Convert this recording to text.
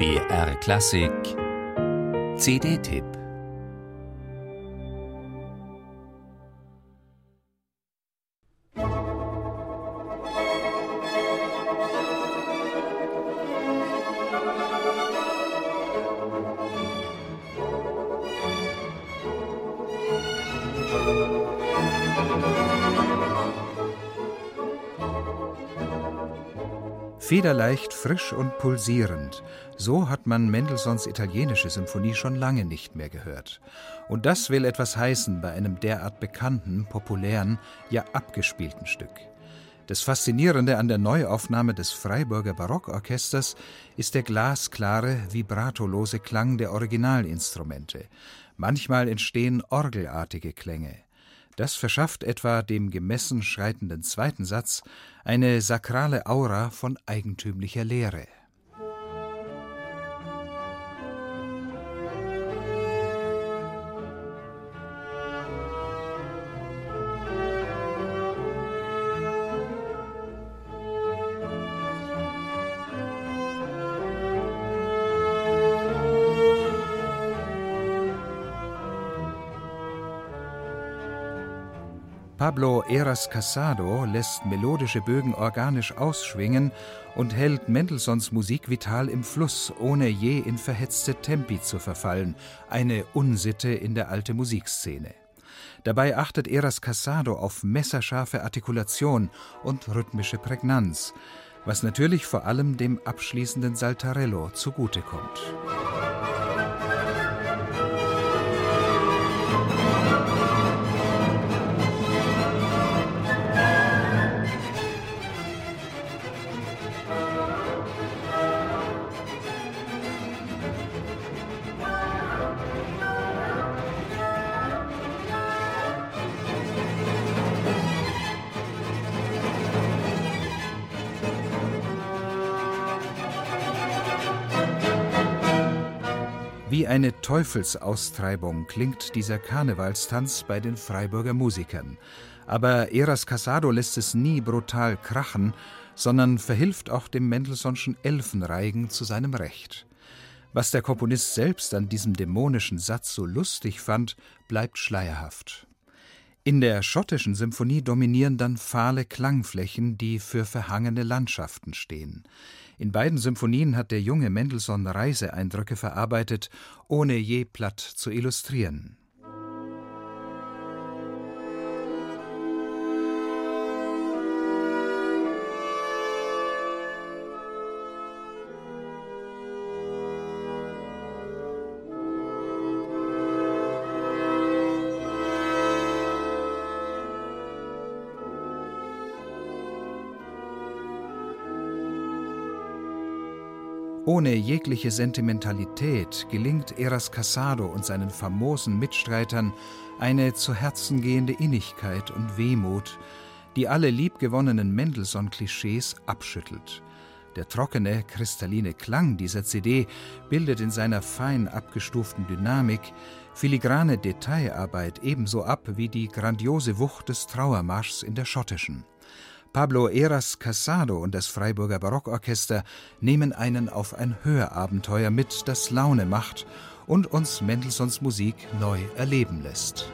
BR Klassik. CD-Tipp Federleicht, frisch und pulsierend, so hat man Mendelssohns italienische Symphonie schon lange nicht mehr gehört. Und das will etwas heißen bei einem derart bekannten, populären, ja abgespielten Stück. Das Faszinierende an der Neuaufnahme des Freiburger Barockorchesters ist der glasklare, vibratolose Klang der Originalinstrumente. Manchmal entstehen orgelartige Klänge. Das verschafft etwa dem gemessen schreitenden zweiten Satz eine sakrale Aura von eigentümlicher Leere. Pablo Eras Casado lässt melodische Bögen organisch ausschwingen und hält Mendelssohns Musik vital im Fluss, ohne je in verhetzte Tempi zu verfallen, eine Unsitte in der alten Musikszene. Dabei achtet Eras Casado auf messerscharfe Artikulation und rhythmische Prägnanz, was natürlich vor allem dem abschließenden Saltarello zugutekommt. Wie eine Teufelsaustreibung klingt dieser Karnevalstanz bei den Freiburger Musikern. Aber Eras Casado lässt es nie brutal krachen, sondern verhilft auch dem Mendelssohnschen Elfenreigen zu seinem Recht. Was der Komponist selbst an diesem dämonischen Satz so lustig fand, bleibt schleierhaft. In der schottischen Symphonie dominieren dann fahle Klangflächen, die für verhangene Landschaften stehen. In beiden Symphonien hat der junge Mendelssohn Reiseeindrücke verarbeitet, ohne je platt zu illustrieren. Ohne jegliche Sentimentalität gelingt Eras Casado und seinen famosen Mitstreitern eine zu Herzen gehende Innigkeit und Wehmut, die alle liebgewonnenen Mendelssohn-Klischees abschüttelt. Der trockene, kristalline Klang dieser CD bildet in seiner fein abgestuften Dynamik filigrane Detailarbeit ebenso ab wie die grandiose Wucht des Trauermarschs in der schottischen. Pablo Eras Casado und das Freiburger Barockorchester nehmen einen auf ein Hörabenteuer mit, das Laune macht und uns Mendelssohns Musik neu erleben lässt.